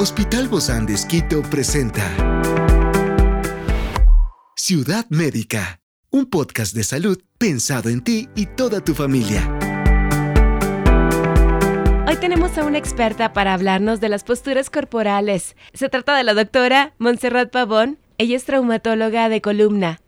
Hospital Bozán de Esquito presenta Ciudad Médica, un podcast de salud pensado en ti y toda tu familia. Hoy tenemos a una experta para hablarnos de las posturas corporales. Se trata de la doctora Montserrat Pavón. Ella es traumatóloga de columna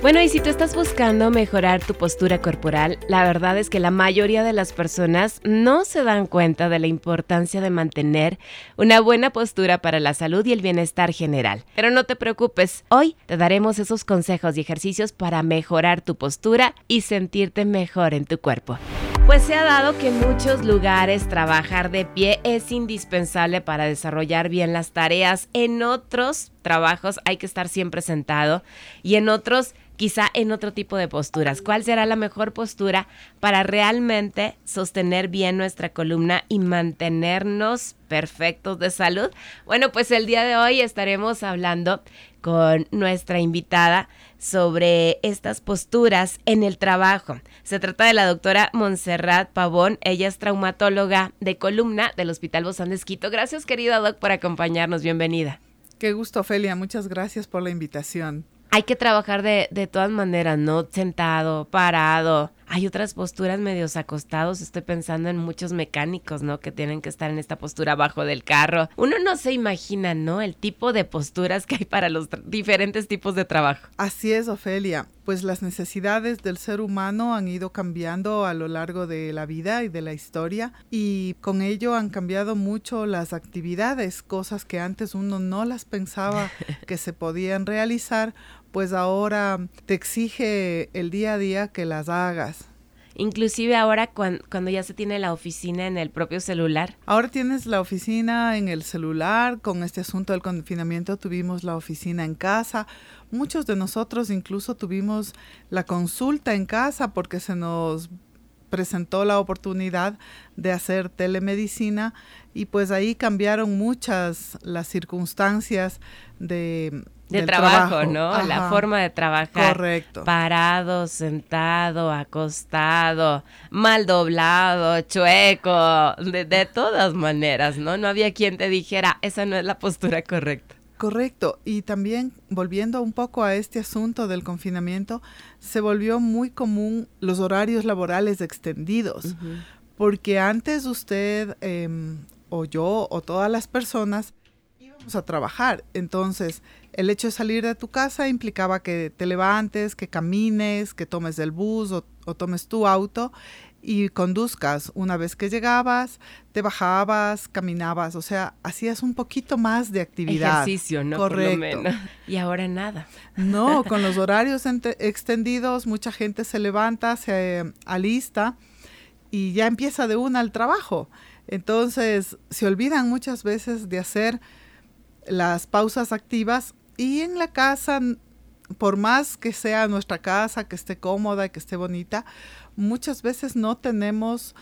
Bueno, y si tú estás buscando mejorar tu postura corporal, la verdad es que la mayoría de las personas no se dan cuenta de la importancia de mantener una buena postura para la salud y el bienestar general. Pero no te preocupes, hoy te daremos esos consejos y ejercicios para mejorar tu postura y sentirte mejor en tu cuerpo. Pues se ha dado que en muchos lugares trabajar de pie es indispensable para desarrollar bien las tareas. En otros trabajos hay que estar siempre sentado y en otros quizá en otro tipo de posturas. ¿Cuál será la mejor postura para realmente sostener bien nuestra columna y mantenernos perfectos de salud? Bueno, pues el día de hoy estaremos hablando con nuestra invitada sobre estas posturas en el trabajo. Se trata de la doctora Montserrat Pavón. Ella es traumatóloga de columna del Hospital Bozán de Esquito. Gracias, querida doc, por acompañarnos. Bienvenida. Qué gusto, Ofelia. Muchas gracias por la invitación hay que trabajar de, de todas maneras, ¿no? Sentado, parado, hay otras posturas medios acostados. Estoy pensando en muchos mecánicos, ¿no? Que tienen que estar en esta postura abajo del carro. Uno no se imagina, ¿no? El tipo de posturas que hay para los diferentes tipos de trabajo. Así es, Ofelia. Pues las necesidades del ser humano han ido cambiando a lo largo de la vida y de la historia y con ello han cambiado mucho las actividades, cosas que antes uno no las pensaba que se podían realizar pues ahora te exige el día a día que las hagas. Inclusive ahora cuando, ya se tiene la oficina en el propio celular. Ahora tienes la oficina en el celular, con este asunto del confinamiento tuvimos la oficina en casa. Muchos de nosotros incluso tuvimos la consulta en casa porque se nos presentó la oportunidad de hacer telemedicina y pues ahí cambiaron muchas las circunstancias de de trabajo, ¿no? La forma de trabajar. Correcto. Parado, sentado, acostado, mal doblado, chueco, de, de, todas maneras, ¿no? No había quien te dijera, esa no es la postura correcta. Correcto. Y también, volviendo un poco a este asunto del confinamiento, se volvió muy común los horarios laborales extendidos. Porque antes usted em, o yo o todas las personas íbamos a trabajar. Entonces, el hecho de salir de tu casa implicaba que te levantes, que camines, que tomes el bus o, tomes tu auto y conduzcas. Una vez que llegabas, te bajabas, caminabas, o sea, hacías un poquito más de actividad. Ejercicio, ¿no? Correcto. Y ahora nada. No, con los horarios extendidos, mucha gente se levanta, se alista y ya empieza de una al trabajo. Entonces, se olvidan muchas veces de hacer las pausas activas y en la casa, por más que sea nuestra casa, que esté cómoda y que esté bonita, muchas veces no tenemos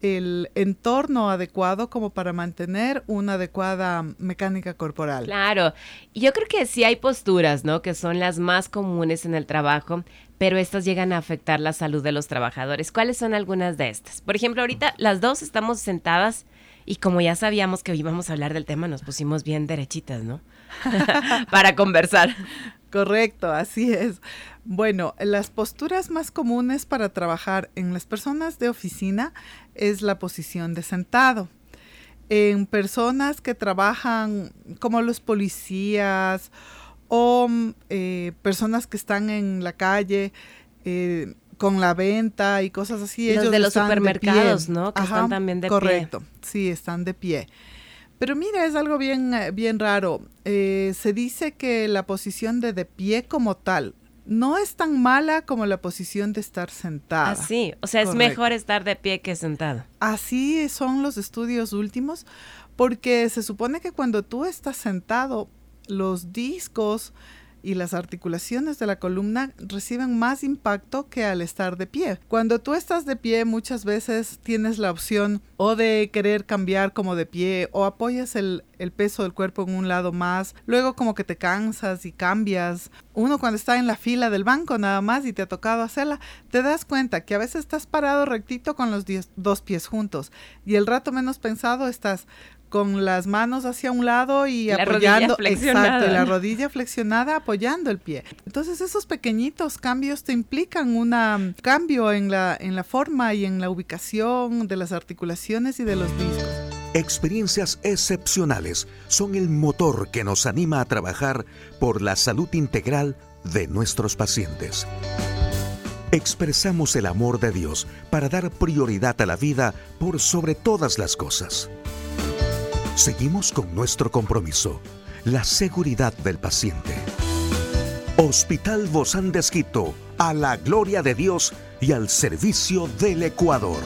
el entorno adecuado como para mantener una adecuada mecánica corporal. Claro, yo creo que sí hay posturas, ¿no? Que son las más comunes en el trabajo, pero estas llegan a afectar la salud de los trabajadores. ¿Cuáles son algunas de estas? Por ejemplo, ahorita las dos estamos sentadas y como ya sabíamos que íbamos a hablar del tema, nos pusimos bien derechitas, ¿no? Para conversar. Correcto, así es. Bueno, las posturas más comunes para trabajar en las personas de oficina es la posición de sentado. En personas que trabajan como los policías o eh, personas que están en la calle, eh, con la venta y cosas así. Los de los supermercados, ¿no? Que están también de pie. Correcto, sí, están de pie. Pero mira, es algo bien, eh, bien raro. Eh, se dice que la posición de de pie como tal no es tan mala como la posición de estar sentada. Así, o sea, es mejor estar de pie que sentado. Así son los estudios últimos, porque se supone que cuando tú estás sentado, los discos y las articulaciones de la columna reciben más impacto que al estar de pie. Cuando tú estás de pie muchas veces tienes la opción o de querer cambiar como de pie o apoyas el, peso del cuerpo en un lado más, luego como que te cansas y cambias. Uno cuando está en la fila del banco nada más y te ha tocado hacerla, te das cuenta que a veces estás parado rectito con los dos pies juntos y el rato menos pensado estás con las manos hacia un lado y apoyando, exacto, la rodilla flexionada apoyando el pie. Entonces esos pequeñitos cambios te implican un cambio en la, en la forma y en la ubicación de las articulaciones y de los discos. Experiencias excepcionales son el motor que nos anima a trabajar por la salud integral de nuestros pacientes. Expresamos el amor de Dios para dar prioridad a la vida por sobre todas las cosas. Seguimos con nuestro compromiso, la seguridad del paciente. Hospital Bozán de a la gloria de Dios y al servicio del Ecuador.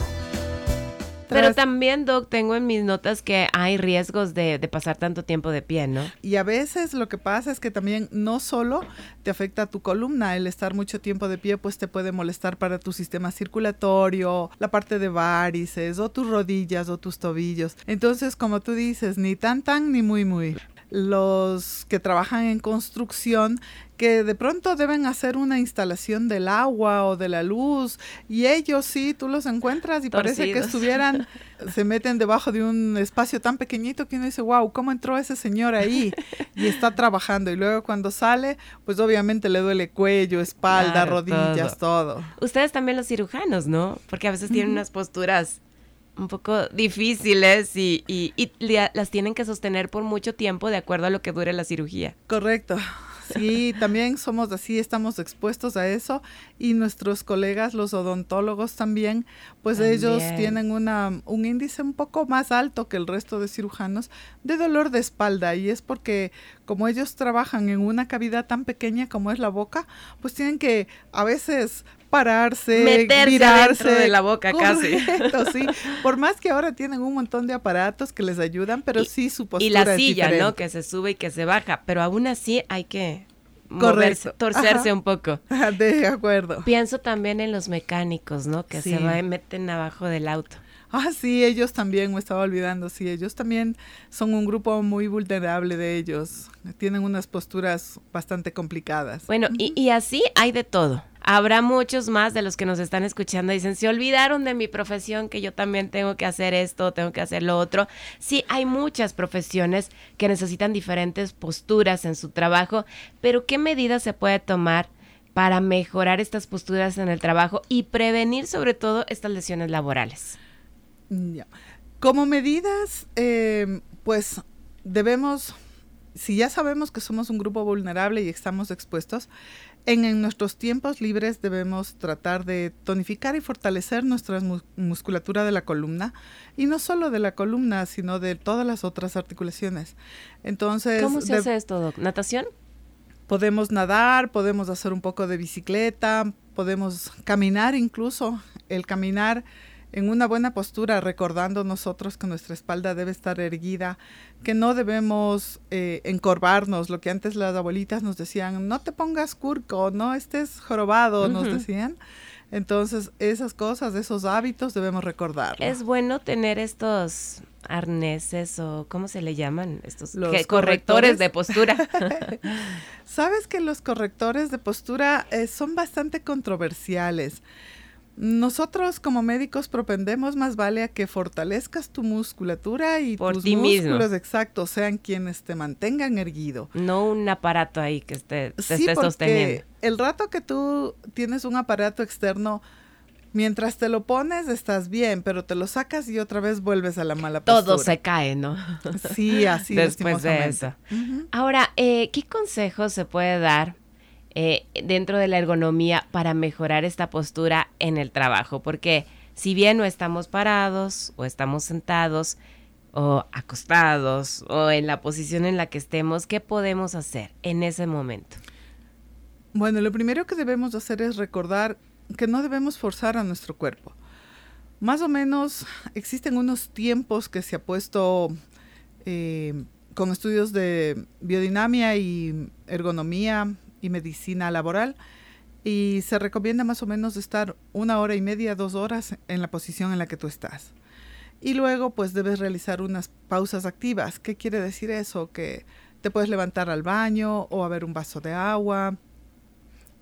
Pero también, Doc, tengo en mis notas que hay riesgos de, pasar tanto tiempo de pie, ¿no? Y a veces lo que pasa es que también no solo te afecta a tu columna, el estar mucho tiempo de pie pues te puede molestar para tu sistema circulatorio, la parte de varices o tus rodillas o tus tobillos. Entonces, como tú dices, ni tan tan ni muy muy los que trabajan en construcción que de pronto deben hacer una instalación del agua o de la luz y ellos sí, tú los encuentras y parece que estuvieran, se meten debajo de un espacio tan pequeñito que uno dice, wow, ¿cómo entró ese señor ahí? Y está trabajando y luego cuando sale, pues obviamente le duele cuello, espalda, rodillas, todo. Ustedes también los cirujanos, ¿no? Porque a veces tienen unas posturas un poco difíciles y, y, y, las tienen que sostener por mucho tiempo de acuerdo a lo que dure la cirugía. Correcto. Sí, también somos así, estamos expuestos a eso y nuestros colegas, los odontólogos también, pues ellos tienen una, un índice un poco más alto que el resto de cirujanos de dolor de espalda y es porque como ellos trabajan en una cavidad tan pequeña como es la boca, pues tienen que a veces pararse, Meterse mirarse de la boca casi. sí. Por más que ahora tienen un montón de aparatos que les ayudan, pero sí su postura Y la silla, ¿no? Que se sube y que se baja, pero aún así hay que moverse, torcerse un poco. De acuerdo. Pienso también en los mecánicos, ¿no? Que se va, meten abajo del auto. Ah, sí, ellos también, me estaba olvidando, sí, ellos también son un grupo muy vulnerable de ellos. Tienen unas posturas bastante complicadas. Bueno, y, y así hay de todo habrá muchos más de los que nos están escuchando. Dicen, se olvidaron de mi profesión, que yo también tengo que hacer esto, tengo que hacer lo otro. Sí, hay muchas profesiones que necesitan diferentes posturas en su trabajo, pero ¿qué medidas se puede tomar? para mejorar estas posturas en el trabajo y prevenir sobre todo estas lesiones laborales? Como medidas, eh, pues debemos, si ya sabemos que somos un grupo vulnerable y estamos expuestos, en, nuestros tiempos libres debemos tratar de tonificar y fortalecer nuestra musculatura de la columna y no solo de la columna, sino de todas las otras articulaciones. Entonces, ¿cómo se hace esto, ¿Natación? Podemos nadar, podemos hacer un poco de bicicleta, podemos caminar incluso. El caminar en una buena postura, recordando nosotros que nuestra espalda debe estar erguida, que no debemos eh, encorvarnos, lo que antes las abuelitas nos decían, no te pongas curco, no estés jorobado, nos decían. Entonces, esas cosas, esos hábitos debemos recordar. Es bueno tener estos arneses o cómo se le llaman estos correctores? de postura. Sabes que los correctores de postura eh, son bastante controversiales. Nosotros como médicos propendemos más vale a que fortalezcas tu musculatura y tus músculos exactos sean quienes te mantengan erguido. No un aparato ahí que esté, te esté sosteniendo. El rato que tú tienes un aparato externo, mientras te lo pones estás bien, pero te lo sacas y otra vez vuelves a la mala postura. Todo se cae, ¿no? Sí, así Después de eso. Ahora, eh, ¿qué consejos se puede dar eh, dentro de la ergonomía para mejorar esta postura en el trabajo, porque si bien no estamos parados o estamos sentados o acostados o en la posición en la que estemos, ¿qué podemos hacer en ese momento? Bueno, lo primero que debemos hacer es recordar que no debemos forzar a nuestro cuerpo. Más o menos existen unos tiempos que se ha puesto eh, con estudios de biodinamia y ergonomía y medicina laboral y se recomienda más o menos estar una hora y media, dos horas en la posición en la que tú estás. Y luego pues debes realizar unas pausas activas. ¿Qué quiere decir eso? Que te puedes levantar al baño o a ver un vaso de agua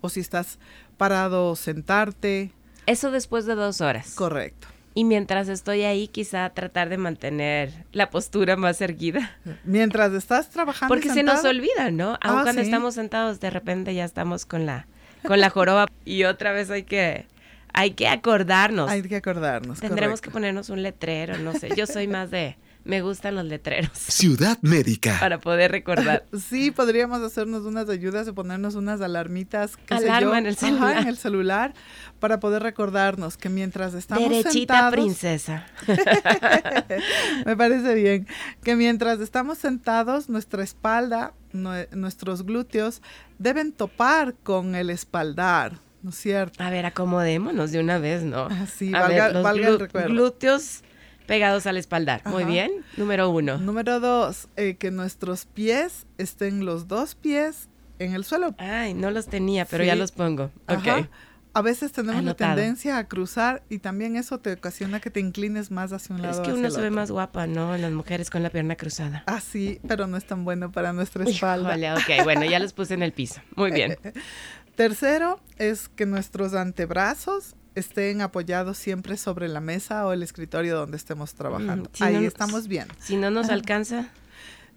o si estás parado, sentarte. Eso después de dos horas. Correcto. Y mientras estoy ahí, quizá tratar de mantener la postura más erguida. Mientras estás trabajando. Porque se nos olvida, ¿no? Aun Ah, cuando sí. estamos sentados, de repente ya estamos con la, con la joroba. y otra vez hay que, hay que acordarnos. Hay que acordarnos. Tendremos que ponernos un letrero, no sé. Yo soy más de, me gustan los letreros Ciudad Médica. para poder recordar. Sí, podríamos hacernos unas ayudas de ponernos unas alarmitas. qué sé Alarma yo, en el ajá, celular. en el celular para poder recordarnos que mientras estamos Derechita sentados, princesa. me parece bien, que mientras estamos sentados, nuestra espalda, nue- nuestros glúteos deben topar con el espaldar, ¿no es cierto? A ver, acomodémonos de una vez, ¿no? Así, A valga, ver, los valga el recuerdo. glúteos pegados al espaldar. Muy bien. Número uno. Número dos, eh, que nuestros pies estén los dos pies en el suelo. Ay, no los tenía, pero Sí. ya los pongo. Ajá. Ok. A veces tenemos Anotado. la tendencia a cruzar y también eso te ocasiona que te inclines más hacia un lado. Es que uno se ve más guapa, ¿no? Las mujeres con la pierna cruzada. Ah, sí, pero no es tan bueno para nuestra espalda. Híjole, ok, bueno, ya los puse en el piso. Muy bien. Tercero es que nuestros antebrazos estén apoyados siempre sobre la mesa o el escritorio donde estemos trabajando. Mm, si Ahí no- estamos bien. Si no nos alcanza,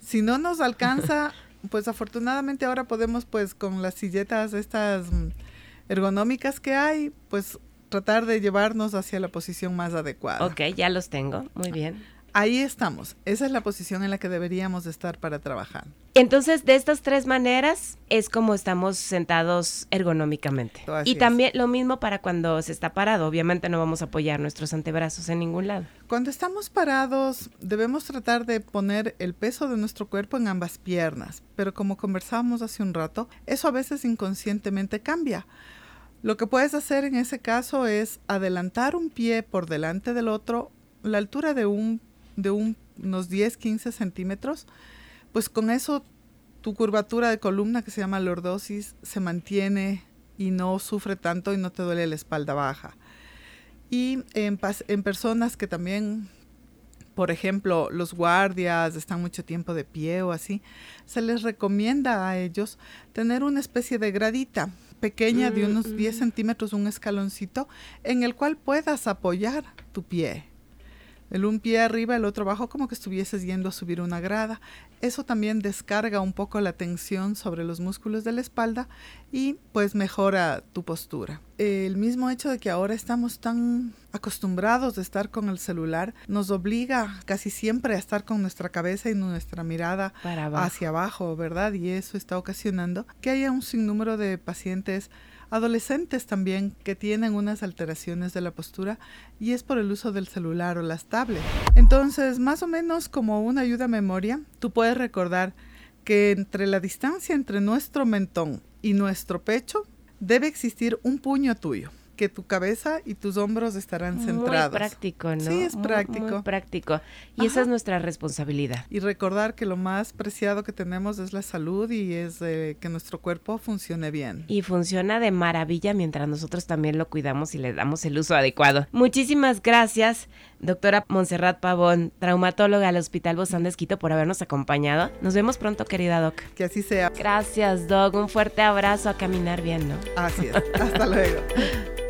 Si no nos alcanza, pues afortunadamente ahora podemos pues con las silletas estas mm, ergonómicas que hay, pues tratar de llevarnos hacia la posición más adecuada. ok, ya los tengo. Muy bien. Ahí estamos. Esa es la posición en la que deberíamos estar para trabajar. Entonces, de estas tres maneras es como estamos sentados ergonómicamente. Así y es. también lo mismo para cuando se está parado. Obviamente no vamos a apoyar nuestros antebrazos en ningún lado. Cuando estamos parados, debemos tratar de poner el peso de nuestro cuerpo en ambas piernas, pero como conversábamos hace un rato, eso a veces inconscientemente cambia. Lo que puedes hacer en ese caso es adelantar un pie por delante del otro, la altura de, un, de un- unos 10-15 centímetros, pues con eso tu curvatura de columna que se llama lordosis se mantiene y no sufre tanto y no te duele la espalda baja. Y en, en personas que también, por ejemplo, los guardias están mucho tiempo de pie o así, se les recomienda a ellos tener una especie de gradita pequeña de unos 10 centímetros, un escaloncito, en el cual puedas apoyar tu pie. El un pie arriba, el otro abajo, como que estuvieses yendo a subir una grada. Eso también descarga un poco la tensión sobre los músculos de la espalda y pues mejora tu postura. El mismo hecho de que ahora estamos tan acostumbrados de estar con el celular nos obliga casi siempre a estar con nuestra cabeza y nuestra mirada Para abajo. hacia abajo, ¿verdad? Y eso está ocasionando que haya un sinnúmero de pacientes adolescentes también que tienen unas alteraciones de la postura y es por el uso del celular o las tablets. Entonces, más o menos como una ayuda a memoria, tú puedes recordar que entre la distancia entre nuestro mentón y nuestro pecho debe existir un puño tuyo, que tu cabeza y tus hombros estarán centrados. Muy práctico, ¿no? Sí, es Muy- práctico. Muy, práctico. Y esa es nuestra responsabilidad. Y recordar que lo más preciado que tenemos es la salud y es eh, que nuestro cuerpo funcione bien. Y funciona de maravilla mientras nosotros también lo cuidamos y le damos el uso adecuado. Muchísimas gracias, doctora Montserrat Pavón, traumatóloga del Hospital Bozán de Esquito, por habernos acompañado. Nos vemos pronto, querida Doc. Que así sea. Gracias, Doc. Un fuerte abrazo a caminar bien, ¿no? Así es. Hasta luego.